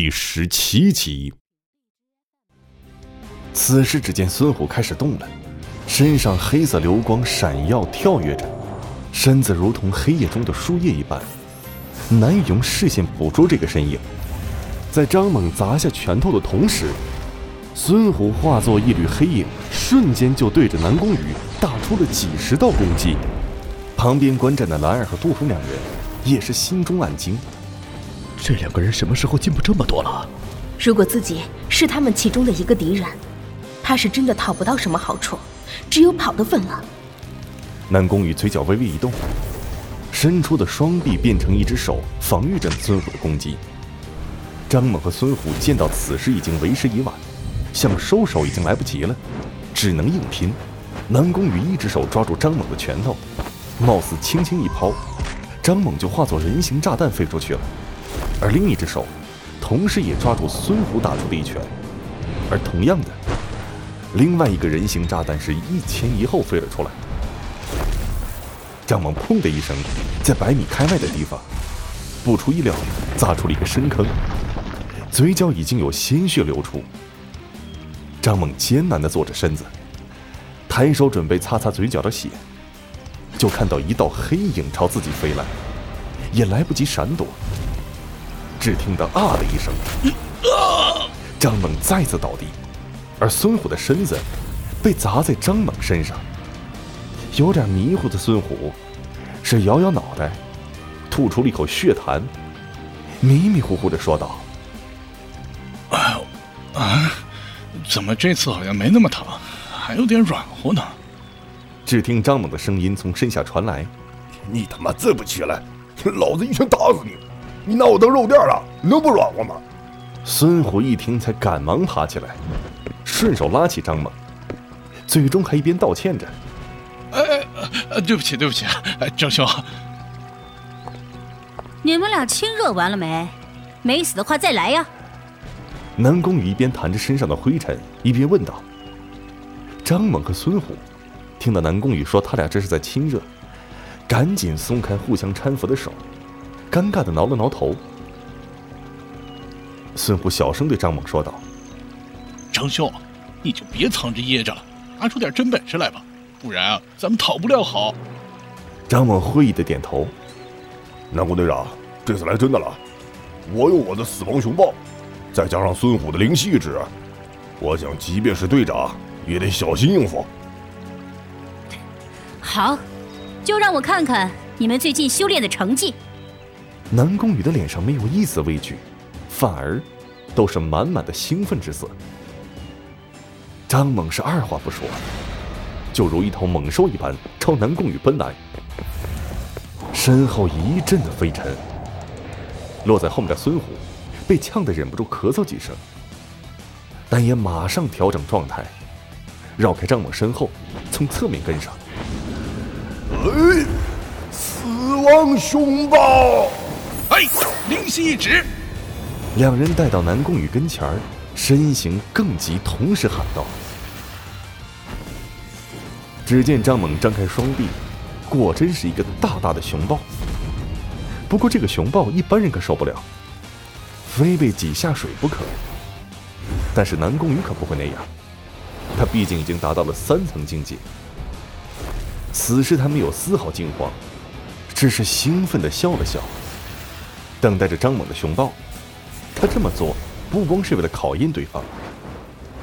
第十七集。此时，只见孙虎开始动了，身上黑色流光闪耀，跳跃着，身子如同黑夜中的树叶一般，难以用视线捕捉这个身影。在张猛砸下拳头的同时，孙虎化作一缕黑影，瞬间就对着南宫羽打出了几十道攻击。旁边观战的兰儿和杜峰两人也是心中暗惊。这两个人什么时候进步这么多了？如果自己是他们其中的一个敌人，他是真的讨不到什么好处，只有跑的份了。南宫羽嘴角微微一动，伸出的双臂变成一只手，防御着孙虎的攻击。张猛和孙虎见到此时已经为时已晚，想收手已经来不及了，只能硬拼。南宫羽一只手抓住张猛的拳头，貌似轻轻一抛，张猛就化作人形炸弹飞出去了。而另一只手，同时也抓住孙虎打出的一拳，而同样的，另外一个人形炸弹是一前一后飞了出来。张猛砰的一声，在百米开外的地方，不出意料砸出了一个深坑，嘴角已经有鲜血流出。张猛艰难的坐着身子，抬手准备擦擦嘴角的血，就看到一道黑影朝自己飞来，也来不及闪躲。只听到“啊”的一声，张猛再次倒地，而孙虎的身子被砸在张猛身上。有点迷糊的孙虎是摇摇脑袋，吐出了一口血痰，迷迷糊糊的说道：“哎呦，啊，怎么这次好像没那么疼，还有点软乎呢？”只听张猛的声音从身下传来：“你他妈再不起来，老子一拳打死你！”你拿我当肉垫了，能不软和吗？孙虎一听，才赶忙爬起来，顺手拉起张猛，嘴中还一边道歉着：“哎哎，对不起，对不起，张兄。”你们俩亲热完了没？没死的话再来呀！南宫羽一边弹着身上的灰尘，一边问道。张猛和孙虎听到南宫羽说他俩这是在亲热，赶紧松开互相搀扶的手。尴尬的挠了挠头，孙虎小声对张猛说道：“张兄，你就别藏着掖着了，拿出点真本事来吧，不然啊，咱们讨不了好。”张猛会意的点头：“南宫队长，这次来真的了，我有我的死亡熊抱，再加上孙虎的灵犀一指，我想即便是队长也得小心应付。”好，就让我看看你们最近修炼的成绩。南宫羽的脸上没有一丝畏惧，反而都是满满的兴奋之色。张猛是二话不说，就如一头猛兽一般朝南宫羽奔来，身后一阵的飞尘，落在后面的孙虎被呛得忍不住咳嗽几声，但也马上调整状态，绕开张猛身后，从侧面跟上。哎，死亡熊抱！哎，灵犀一指！两人带到南宫羽跟前儿，身形更急，同时喊道：“只见张猛张开双臂，果真是一个大大的熊抱。不过这个熊抱一般人可受不了，非被挤下水不可。但是南宫羽可不会那样，他毕竟已经达到了三层境界。此时他没有丝毫惊慌，只是兴奋的笑了笑。”等待着张猛的熊抱，他这么做不光是为了考验对方，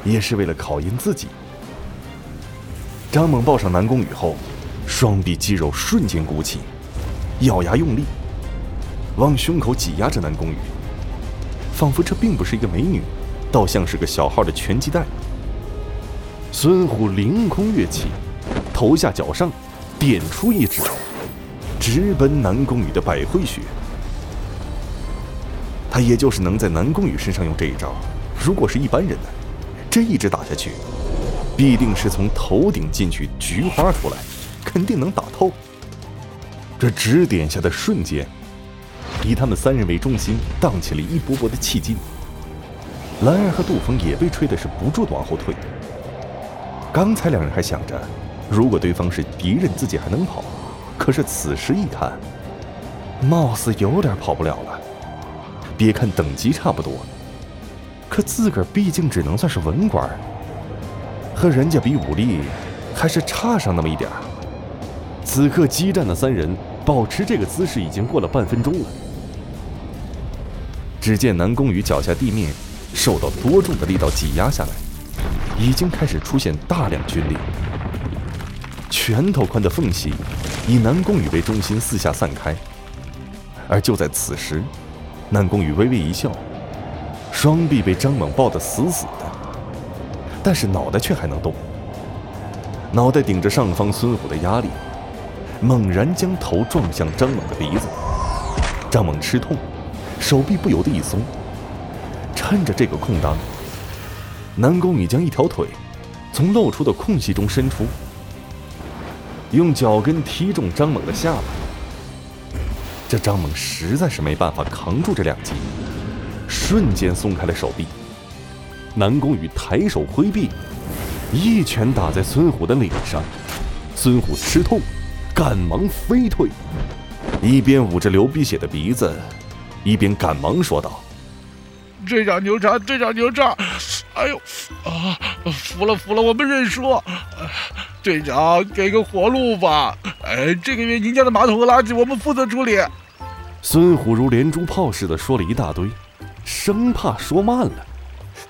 也是为了考验自己。张猛抱上南宫羽后，双臂肌肉瞬间鼓起，咬牙用力，往胸口挤压着南宫羽，仿佛这并不是一个美女，倒像是个小号的拳击带。孙虎凌空跃起，头下脚上，点出一指，直奔南宫羽的百会穴。他也就是能在南宫羽身上用这一招，如果是一般人呢，这一直打下去，必定是从头顶进去菊花出来，肯定能打透。这指点下的瞬间，以他们三人为中心，荡起了一波波的气劲。兰儿和杜峰也被吹的是不住的往后退。刚才两人还想着，如果对方是敌人，自己还能跑，可是此时一看，貌似有点跑不了了。别看等级差不多，可自个儿毕竟只能算是文官，和人家比武力还是差上那么一点儿。此刻激战的三人保持这个姿势已经过了半分钟了。只见南宫羽脚下地面受到多重的力道挤压下来，已经开始出现大量军力。拳头宽的缝隙以南宫羽为中心四下散开。而就在此时，南宫羽微微一笑，双臂被张猛抱得死死的，但是脑袋却还能动。脑袋顶着上方孙虎的压力，猛然将头撞向张猛的鼻子。张猛吃痛，手臂不由得一松。趁着这个空当，南宫羽将一条腿从露出的空隙中伸出，用脚跟踢中张猛的下巴。这张猛实在是没办法扛住这两击，瞬间松开了手臂。南宫羽抬手挥臂，一拳打在孙虎的脸上。孙虎吃痛，赶忙飞退，一边捂着流鼻血的鼻子，一边赶忙说道：“队长牛叉，队长牛叉！哎呦，啊，服了服了，我们认输。队长给个活路吧！哎，这个月您家的马桶和垃圾我们负责处理。”孙虎如连珠炮似的说了一大堆，生怕说慢了，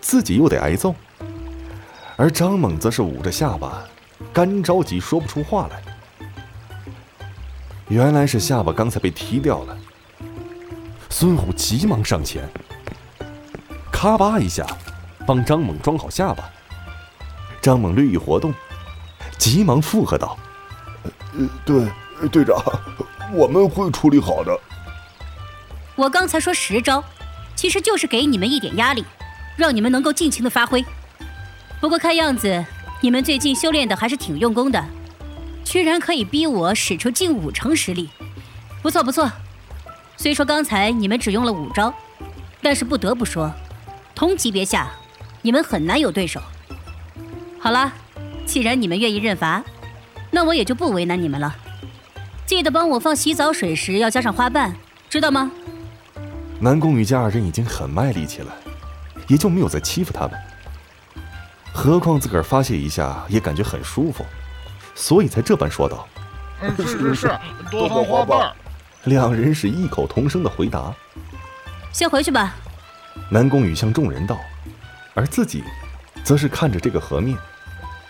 自己又得挨揍。而张猛则是捂着下巴，干着急说不出话来。原来是下巴刚才被踢掉了。孙虎急忙上前，咔吧一下，帮张猛装好下巴。张猛略一活动，急忙附和道：“呃，对，队长，我们会处理好的。”我刚才说十招，其实就是给你们一点压力，让你们能够尽情的发挥。不过看样子你们最近修炼的还是挺用功的，居然可以逼我使出近五成实力，不错不错。虽说刚才你们只用了五招，但是不得不说，同级别下你们很难有对手。好了，既然你们愿意认罚，那我也就不为难你们了。记得帮我放洗澡水时要加上花瓣，知道吗？南宫羽家二人已经很卖力气了，也就没有再欺负他们。何况自个儿发泄一下也感觉很舒服，所以才这般说道：“是是是，多放花瓣。”两人是异口同声的回答：“先回去吧。”南宫羽向众人道，而自己，则是看着这个河面，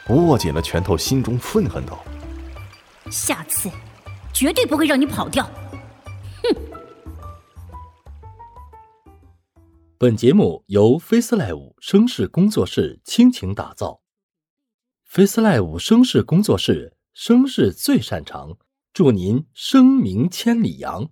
握紧了拳头，心中愤恨道：“下次，绝对不会让你跑掉。”哼本节目由 FaceLive 声势工作室倾情打造，FaceLive 声势工作室声势最擅长，祝您声名千里扬。